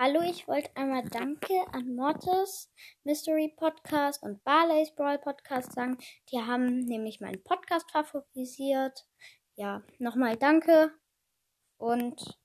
Hallo, ich wollte einmal Danke an Mortis Mystery Podcast und Barley's Brawl Podcast sagen. Die haben nämlich meinen Podcast favorisiert. Ja, nochmal Danke und